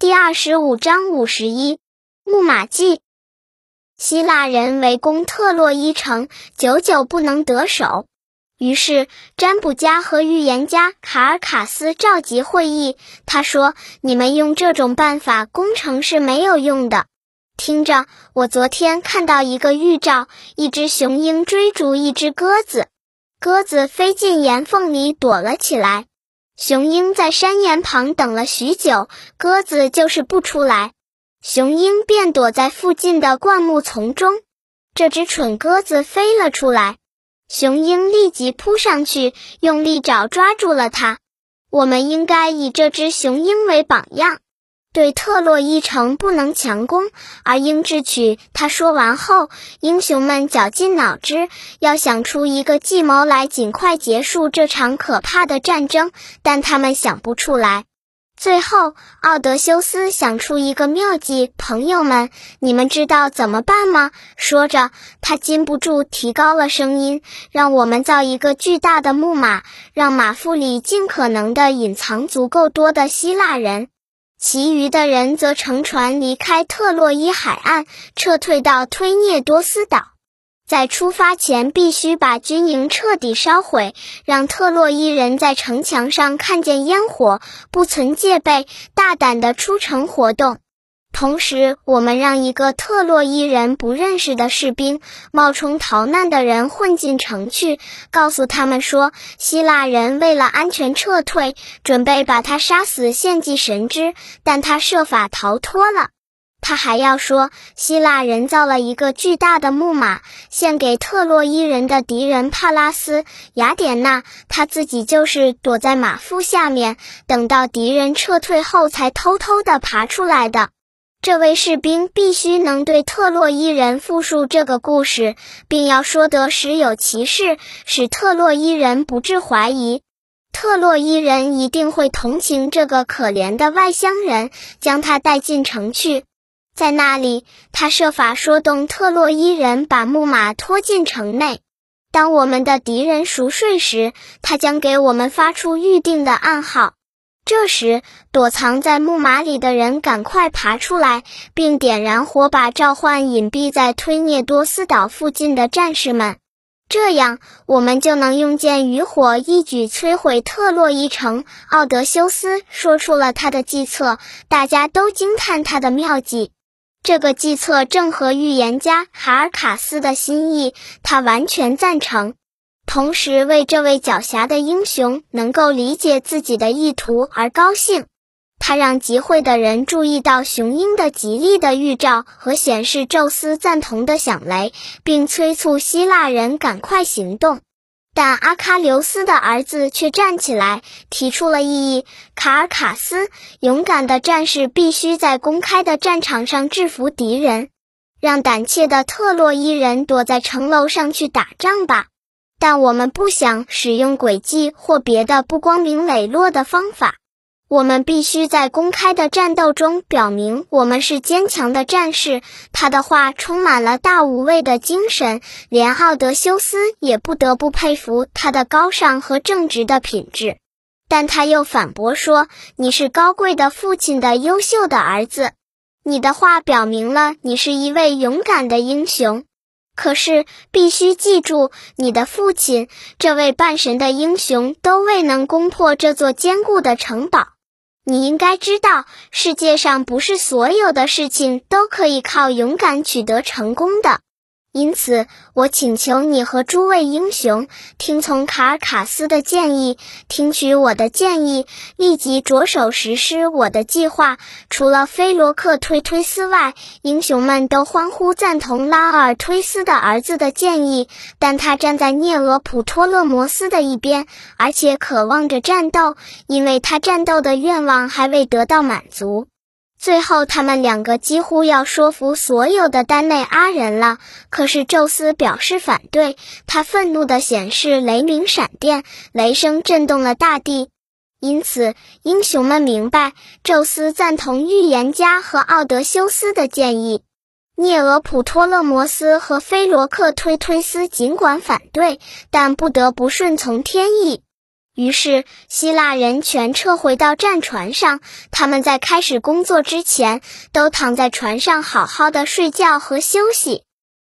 第二十五章五十一，木马计。希腊人围攻特洛伊城，久久不能得手。于是，占卜家和预言家卡尔卡斯召集会议。他说：“你们用这种办法攻城是没有用的。听着，我昨天看到一个预兆：一只雄鹰追逐一只鸽子，鸽子飞进岩缝里躲了起来。”雄鹰在山岩旁等了许久，鸽子就是不出来，雄鹰便躲在附近的灌木丛中。这只蠢鸽子飞了出来，雄鹰立即扑上去，用利爪抓住了它。我们应该以这只雄鹰为榜样。对特洛伊城不能强攻，而应智取。他说完后，英雄们绞尽脑汁，要想出一个计谋来尽快结束这场可怕的战争，但他们想不出来。最后，奥德修斯想出一个妙计：“朋友们，你们知道怎么办吗？”说着，他禁不住提高了声音：“让我们造一个巨大的木马，让马腹里尽可能的隐藏足够多的希腊人。”其余的人则乘船离开特洛伊海岸，撤退到推涅多斯岛。在出发前，必须把军营彻底烧毁，让特洛伊人在城墙上看见烟火，不存戒备，大胆的出城活动。同时，我们让一个特洛伊人不认识的士兵冒充逃难的人混进城去，告诉他们说，希腊人为了安全撤退，准备把他杀死献祭神之，但他设法逃脱了。他还要说，希腊人造了一个巨大的木马，献给特洛伊人的敌人帕拉斯、雅典娜，他自己就是躲在马腹下面，等到敌人撤退后才偷偷的爬出来的。这位士兵必须能对特洛伊人复述这个故事，并要说得实有其事，使特洛伊人不致怀疑。特洛伊人一定会同情这个可怜的外乡人，将他带进城去。在那里，他设法说动特洛伊人把木马拖进城内。当我们的敌人熟睡时，他将给我们发出预定的暗号。这时，躲藏在木马里的人赶快爬出来，并点燃火把，召唤隐蔽在推涅多斯岛附近的战士们。这样，我们就能用箭与火一举摧毁特洛伊城。奥德修斯说出了他的计策，大家都惊叹他的妙计。这个计策正合预言家卡尔卡斯的心意，他完全赞成。同时为这位狡黠的英雄能够理解自己的意图而高兴，他让集会的人注意到雄鹰的吉利的预兆和显示宙斯赞同的响雷，并催促希腊人赶快行动。但阿喀琉斯的儿子却站起来提出了异议：卡尔卡斯，勇敢的战士必须在公开的战场上制服敌人，让胆怯的特洛伊人躲在城楼上去打仗吧。但我们不想使用诡计或别的不光明磊落的方法。我们必须在公开的战斗中表明我们是坚强的战士。他的话充满了大无畏的精神，连奥德修斯也不得不佩服他的高尚和正直的品质。但他又反驳说：“你是高贵的父亲的优秀的儿子，你的话表明了你是一位勇敢的英雄。”可是，必须记住，你的父亲这位半神的英雄都未能攻破这座坚固的城堡。你应该知道，世界上不是所有的事情都可以靠勇敢取得成功的。因此，我请求你和诸位英雄听从卡尔卡斯的建议，听取我的建议，立即着手实施我的计划。除了菲罗克推推斯外，英雄们都欢呼赞同拉尔推斯的儿子的建议。但他站在涅俄普托勒摩斯的一边，而且渴望着战斗，因为他战斗的愿望还未得到满足。最后，他们两个几乎要说服所有的丹内阿人了。可是宙斯表示反对，他愤怒地显示雷鸣闪电，雷声震动了大地。因此，英雄们明白，宙斯赞同预言家和奥德修斯的建议。涅俄普托勒摩斯和菲罗克推推斯尽管反对，但不得不顺从天意。于是希腊人全撤回到战船上。他们在开始工作之前，都躺在船上好好的睡觉和休息。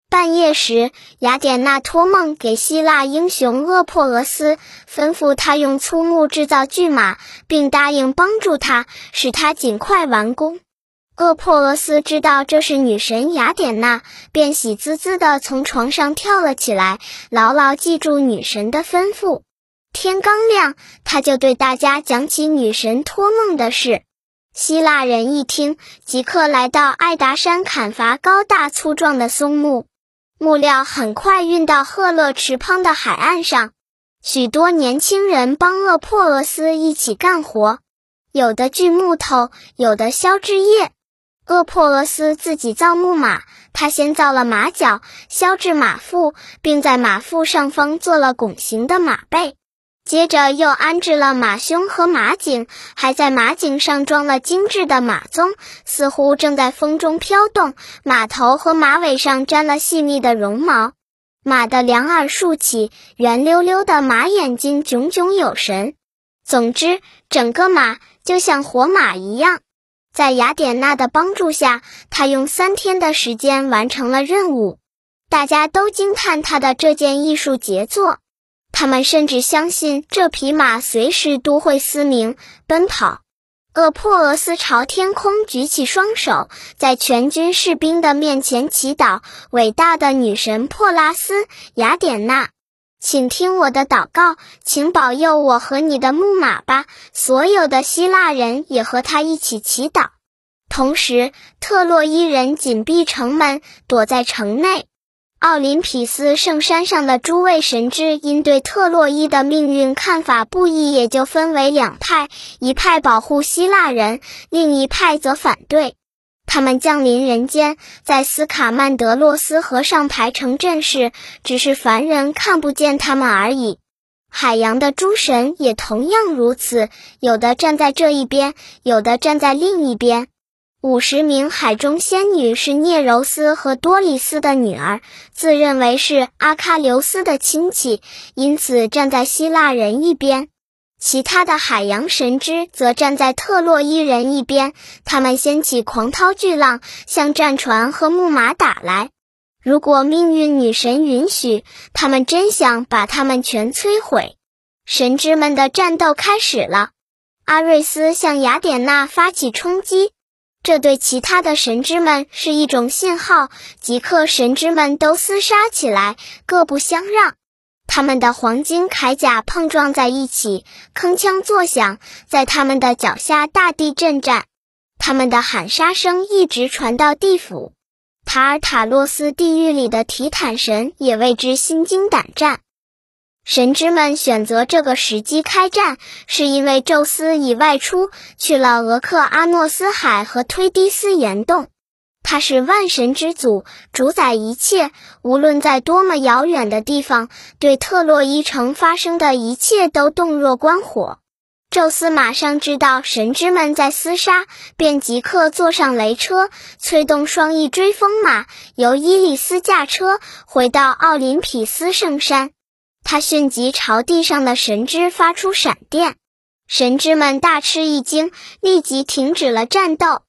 半夜时，雅典娜托梦给希腊英雄厄珀俄斯，吩咐他用粗木制造巨马，并答应帮助他，使他尽快完工。厄珀俄斯知道这是女神雅典娜，便喜滋滋地从床上跳了起来，牢牢记住女神的吩咐。天刚亮，他就对大家讲起女神托梦的事。希腊人一听，即刻来到爱达山砍伐高大粗壮的松木。木料很快运到赫勒池旁的海岸上，许多年轻人帮厄珀俄斯一起干活，有的锯木头，有的削枝叶。厄珀俄斯自己造木马，他先造了马脚，削制马腹，并在马腹上方做了拱形的马背。接着又安置了马胸和马颈，还在马颈上装了精致的马鬃，似乎正在风中飘动。马头和马尾上沾了细密的绒毛，马的两耳竖起，圆溜溜的马眼睛炯炯有神。总之，整个马就像活马一样。在雅典娜的帮助下，他用三天的时间完成了任务，大家都惊叹他的这件艺术杰作。他们甚至相信这匹马随时都会嘶鸣奔跑。厄珀俄斯朝天空举起双手，在全军士兵的面前祈祷：“伟大的女神珀拉斯，雅典娜，请听我的祷告，请保佑我和你的木马吧。”所有的希腊人也和他一起祈祷。同时，特洛伊人紧闭城门，躲在城内。奥林匹斯圣山上的诸位神祗因对特洛伊的命运看法不一，也就分为两派：一派保护希腊人，另一派则反对。他们降临人间，在斯卡曼德洛斯河上排成阵势，只是凡人看不见他们而已。海洋的诸神也同样如此，有的站在这一边，有的站在另一边。五十名海中仙女是聂柔斯和多里斯的女儿，自认为是阿喀琉斯的亲戚，因此站在希腊人一边。其他的海洋神之则站在特洛伊人一边。他们掀起狂涛巨浪，向战船和木马打来。如果命运女神允许，他们真想把他们全摧毁。神之们的战斗开始了。阿瑞斯向雅典娜发起冲击。这对其他的神之们是一种信号，即刻神之们都厮杀起来，各不相让。他们的黄金铠甲碰撞在一起，铿锵作响，在他们的脚下大地震颤。他们的喊杀声一直传到地府，塔尔塔洛斯地狱里的提坦神也为之心惊胆战。神之们选择这个时机开战，是因为宙斯已外出去了俄克阿诺斯海和推迪斯岩洞。他是万神之祖，主宰一切，无论在多么遥远的地方，对特洛伊城发生的一切都洞若观火。宙斯马上知道神之们在厮杀，便即刻坐上雷车，催动双翼追风马，由伊利斯驾车回到奥林匹斯圣山。他迅即朝地上的神之发出闪电，神之们大吃一惊，立即停止了战斗。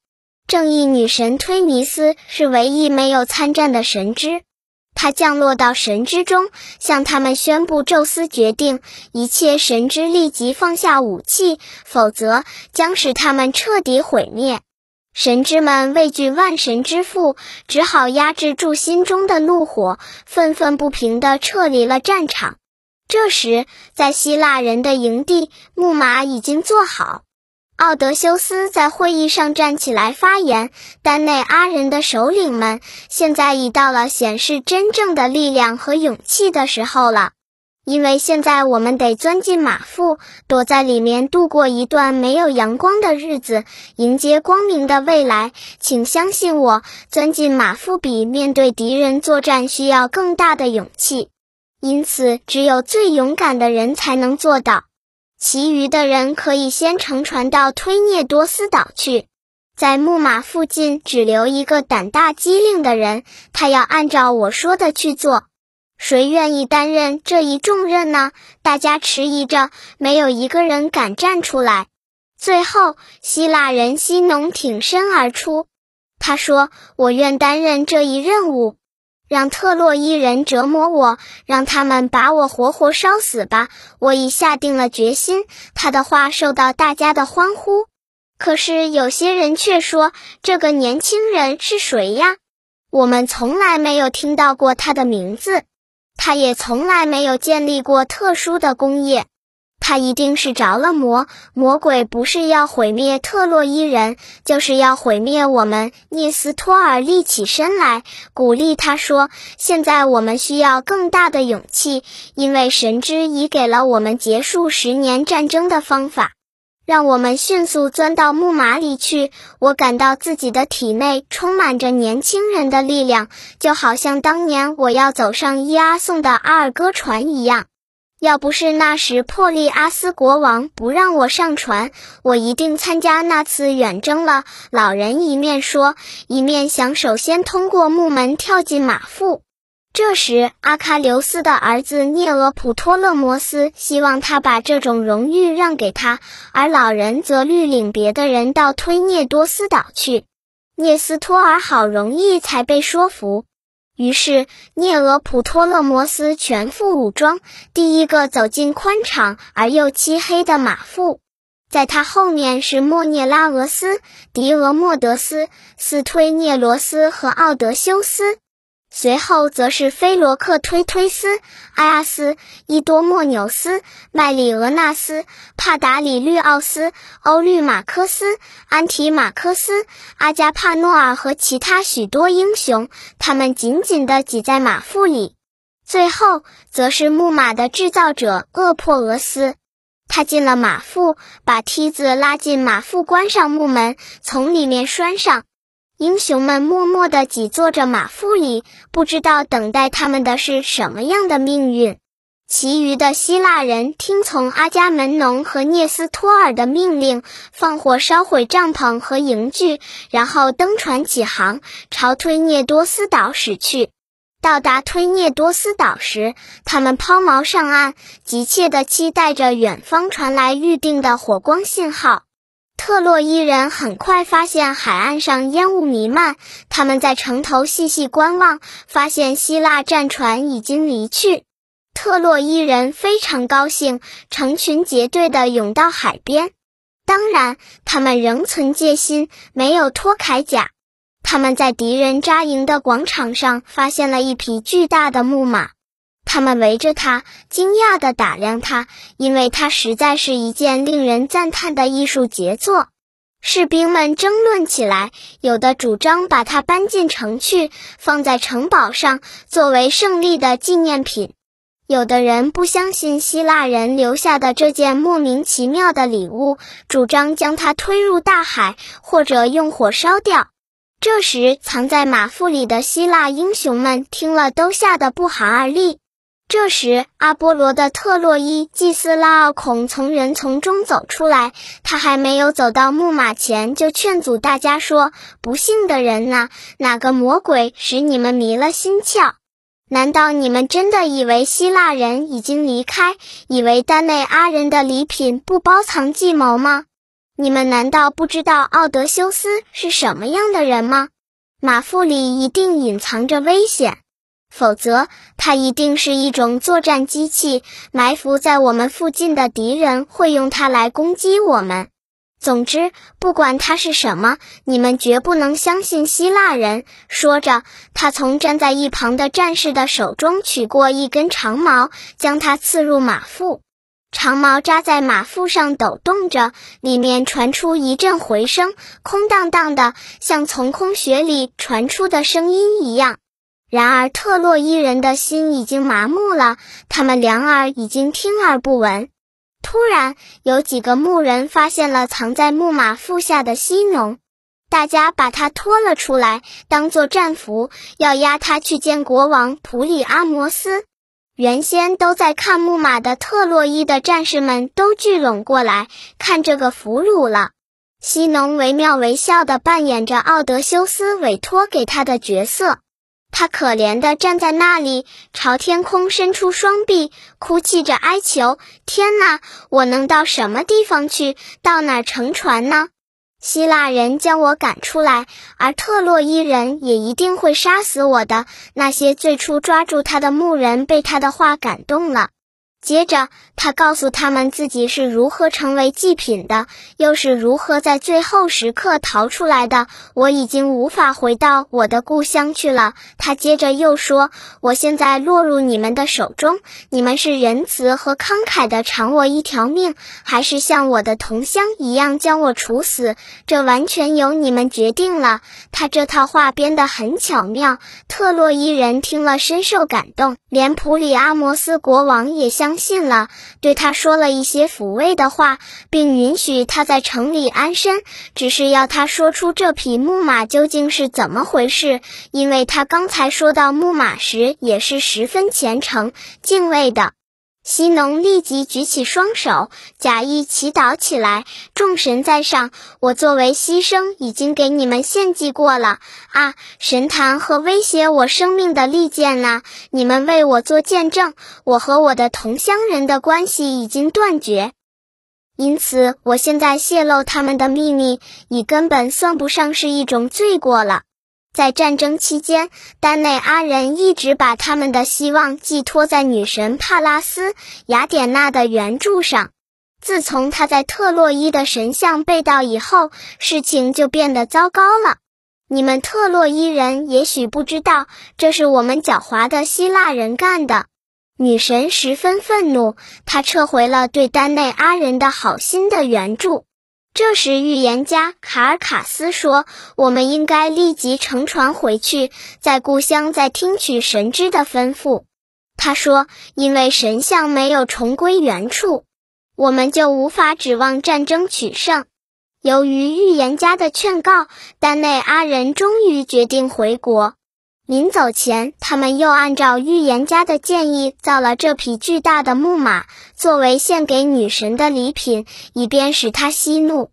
正义女神忒弥斯是唯一没有参战的神之，她降落到神之中，向他们宣布：宙斯决定一切神之立即放下武器，否则将使他们彻底毁灭。神之们畏惧万神之父，只好压制住心中的怒火，愤愤不平地撤离了战场。这时，在希腊人的营地，木马已经做好。奥德修斯在会议上站起来发言：“丹内阿人的首领们，现在已到了显示真正的力量和勇气的时候了。因为现在我们得钻进马腹，躲在里面度过一段没有阳光的日子，迎接光明的未来。请相信我，钻进马腹比面对敌人作战需要更大的勇气。”因此，只有最勇敢的人才能做到。其余的人可以先乘船到推涅多斯岛去，在木马附近只留一个胆大机灵的人，他要按照我说的去做。谁愿意担任这一重任呢？大家迟疑着，没有一个人敢站出来。最后，希腊人西农挺身而出，他说：“我愿担任这一任务，让特洛伊人折磨我，让他们把我活活烧死吧！我已下定了决心。”他的话受到大家的欢呼。可是有些人却说：“这个年轻人是谁呀？我们从来没有听到过他的名字。”他也从来没有建立过特殊的工业，他一定是着了魔。魔鬼不是要毁灭特洛伊人，就是要毁灭我们。涅斯托尔立起身来，鼓励他说：“现在我们需要更大的勇气，因为神之已给了我们结束十年战争的方法。”让我们迅速钻到木马里去。我感到自己的体内充满着年轻人的力量，就好像当年我要走上伊阿宋的阿尔戈船一样。要不是那时珀利阿斯国王不让我上船，我一定参加那次远征了。老人一面说，一面想首先通过木门跳进马腹。这时，阿喀琉斯的儿子涅俄普托勒摩斯希望他把这种荣誉让给他，而老人则律领别的人到推涅多斯岛去。涅斯托尔好容易才被说服，于是涅俄普托勒摩斯全副武装，第一个走进宽敞而又漆黑的马腹，在他后面是莫涅拉俄斯、狄俄莫德斯、斯推涅罗斯和奥德修斯。随后则是菲罗克推推斯、埃阿斯、伊多莫纽斯、麦里俄纳斯、帕达里律奥斯、欧律马科斯、安提马科斯、阿加帕诺尔和其他许多英雄，他们紧紧地挤在马腹里。最后则是木马的制造者厄珀俄斯，他进了马腹，把梯子拉进马腹，关上木门，从里面拴上。英雄们默默地挤坐着马腹里，不知道等待他们的是什么样的命运。其余的希腊人听从阿伽门农和涅斯托尔的命令，放火烧毁帐篷和营具，然后登船起航，朝推涅多斯岛驶去。到达推涅多斯岛时，他们抛锚上岸，急切地期待着远方传来预定的火光信号。特洛伊人很快发现海岸上烟雾弥漫，他们在城头细细观望，发现希腊战船已经离去。特洛伊人非常高兴，成群结队地涌到海边。当然，他们仍存戒心，没有脱铠甲。他们在敌人扎营的广场上发现了一匹巨大的木马。他们围着他，惊讶地打量他，因为他实在是一件令人赞叹的艺术杰作。士兵们争论起来，有的主张把它搬进城去，放在城堡上，作为胜利的纪念品；有的人不相信希腊人留下的这件莫名其妙的礼物，主张将它推入大海，或者用火烧掉。这时，藏在马腹里的希腊英雄们听了，都吓得不寒而栗。这时，阿波罗的特洛伊祭司拉奥孔从人丛中走出来。他还没有走到木马前，就劝阻大家说：“不幸的人呐，哪个魔鬼使你们迷了心窍？难道你们真的以为希腊人已经离开，以为丹内阿人的礼品不包藏计谋吗？你们难道不知道奥德修斯是什么样的人吗？马腹里一定隐藏着危险。”否则，它一定是一种作战机器，埋伏在我们附近的敌人会用它来攻击我们。总之，不管它是什么，你们绝不能相信希腊人。说着，他从站在一旁的战士的手中取过一根长矛，将它刺入马腹。长矛扎在马腹上抖动着，里面传出一阵回声，空荡荡的，像从空穴里传出的声音一样。然而，特洛伊人的心已经麻木了，他们两耳已经听而不闻。突然，有几个牧人发现了藏在木马腹下的西农，大家把他拖了出来，当做战俘，要押他去见国王普里阿摩斯。原先都在看木马的特洛伊的战士们都聚拢过来，看这个俘虏了。西农惟妙惟肖地扮演着奥德修斯委托给他的角色。他可怜的站在那里，朝天空伸出双臂，哭泣着哀求：“天哪，我能到什么地方去？到哪儿乘船呢？希腊人将我赶出来，而特洛伊人也一定会杀死我的。”那些最初抓住他的牧人被他的话感动了。接着，他告诉他们自己是如何成为祭品的，又是如何在最后时刻逃出来的。我已经无法回到我的故乡去了。他接着又说：“我现在落入你们的手中，你们是仁慈和慷慨的偿我一条命，还是像我的同乡一样将我处死？这完全由你们决定了。”他这套话编得很巧妙。特洛伊人听了深受感动，连普里阿摩斯国王也相。信了，对他说了一些抚慰的话，并允许他在城里安身，只是要他说出这匹木马究竟是怎么回事，因为他刚才说到木马时也是十分虔诚敬畏的。西农立即举起双手，假意祈祷起来：“众神在上，我作为牺牲已经给你们献祭过了啊！神坛和威胁我生命的利剑呢？你们为我做见证，我和我的同乡人的关系已经断绝，因此我现在泄露他们的秘密，已根本算不上是一种罪过了。”在战争期间，丹内阿人一直把他们的希望寄托在女神帕拉斯雅典娜的援助上。自从他在特洛伊的神像被盗以后，事情就变得糟糕了。你们特洛伊人也许不知道，这是我们狡猾的希腊人干的。女神十分愤怒，她撤回了对丹内阿人的好心的援助。这时，预言家卡尔卡斯说：“我们应该立即乘船回去，在故乡再听取神之的吩咐。”他说：“因为神像没有重归原处，我们就无法指望战争取胜。”由于预言家的劝告，丹内阿人终于决定回国。临走前，他们又按照预言家的建议造了这匹巨大的木马，作为献给女神的礼品，以便使她息怒。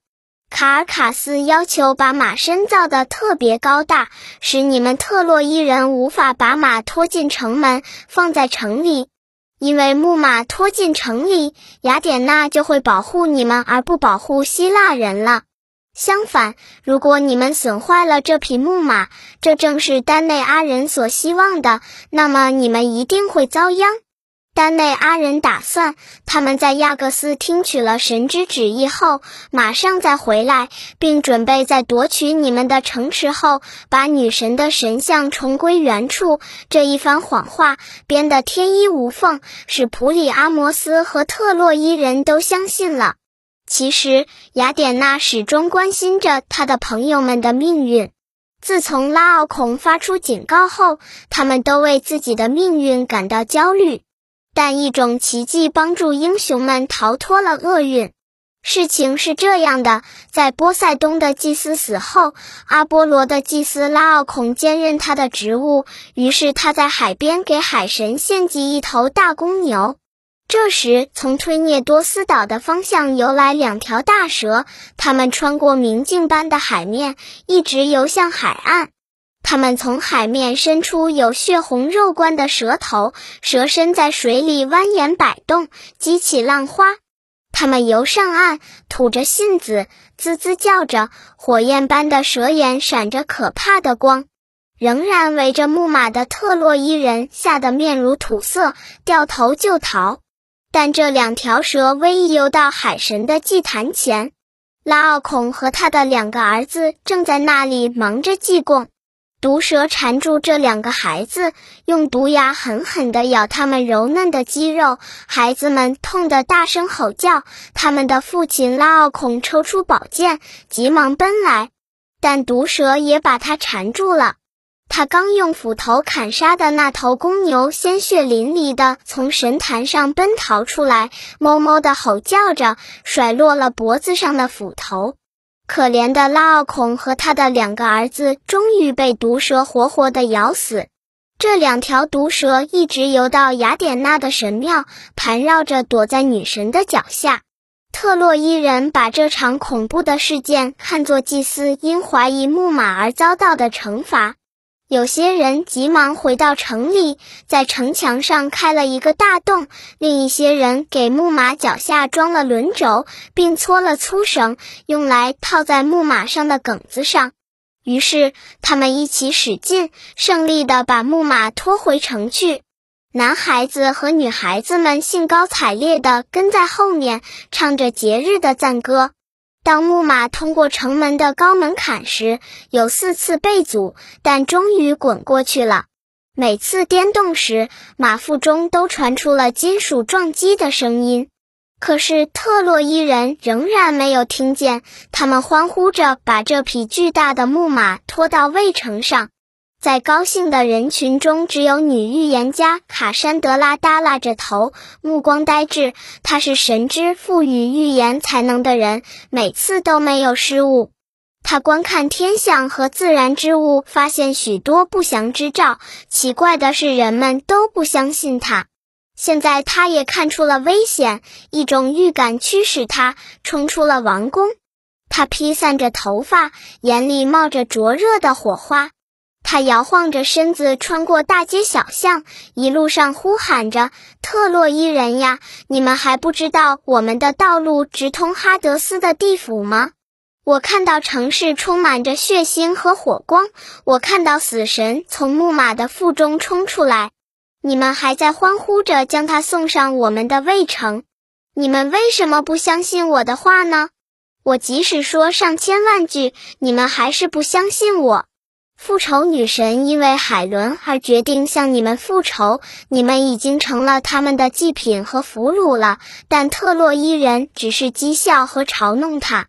卡尔卡斯要求把马身造得特别高大，使你们特洛伊人无法把马拖进城门，放在城里，因为木马拖进城里，雅典娜就会保护你们，而不保护希腊人了。相反，如果你们损坏了这匹木马，这正是丹内阿人所希望的，那么你们一定会遭殃。丹内阿人打算，他们在亚各斯听取了神之旨意后，马上再回来，并准备在夺取你们的城池后，把女神的神像重归原处。这一番谎话编得天衣无缝，使普里阿摩斯和特洛伊人都相信了。其实，雅典娜始终关心着她的朋友们的命运。自从拉奥孔发出警告后，他们都为自己的命运感到焦虑。但一种奇迹帮助英雄们逃脱了厄运。事情是这样的：在波塞冬的祭司死后，阿波罗的祭司拉奥孔兼任他的职务，于是他在海边给海神献祭一头大公牛。这时，从推涅多斯岛的方向游来两条大蛇，它们穿过明镜般的海面，一直游向海岸。它们从海面伸出有血红肉冠的蛇头，蛇身在水里蜿蜒摆动，激起浪花。它们游上岸，吐着信子，滋滋叫着，火焰般的蛇眼闪着可怕的光。仍然围着木马的特洛伊人吓得面如土色，掉头就逃。但这两条蛇微一游到海神的祭坛前，拉奥孔和他的两个儿子正在那里忙着祭供。毒蛇缠住这两个孩子，用毒牙狠狠地咬他们柔嫩的肌肉，孩子们痛得大声吼叫。他们的父亲拉奥孔抽出宝剑，急忙奔来，但毒蛇也把他缠住了。他刚用斧头砍杀的那头公牛，鲜血淋漓的从神坛上奔逃出来，哞哞的吼叫着，甩落了脖子上的斧头。可怜的拉奥孔和他的两个儿子，终于被毒蛇活活的咬死。这两条毒蛇一直游到雅典娜的神庙，盘绕着躲在女神的脚下。特洛伊人把这场恐怖的事件看作祭司因怀疑木马而遭到的惩罚。有些人急忙回到城里，在城墙上开了一个大洞；另一些人给木马脚下装了轮轴，并搓了粗绳，用来套在木马上的梗子上。于是，他们一起使劲，胜利地把木马拖回城去。男孩子和女孩子们兴高采烈地跟在后面，唱着节日的赞歌。当木马通过城门的高门槛时，有四次被阻，但终于滚过去了。每次颠动时，马腹中都传出了金属撞击的声音。可是特洛伊人仍然没有听见，他们欢呼着把这匹巨大的木马拖到卫城上。在高兴的人群中，只有女预言家卡珊德拉耷拉着头，目光呆滞。她是神之赋予预言才能的人，每次都没有失误。她观看天象和自然之物，发现许多不祥之兆。奇怪的是，人们都不相信她。现在，她也看出了危险，一种预感驱使她冲出了王宫。她披散着头发，眼里冒着灼热的火花。他摇晃着身子穿过大街小巷，一路上呼喊着：“特洛伊人呀，你们还不知道我们的道路直通哈德斯的地府吗？我看到城市充满着血腥和火光，我看到死神从木马的腹中冲出来，你们还在欢呼着将他送上我们的卫城。你们为什么不相信我的话呢？我即使说上千万句，你们还是不相信我。”复仇女神因为海伦而决定向你们复仇，你们已经成了他们的祭品和俘虏了。但特洛伊人只是讥笑和嘲弄他。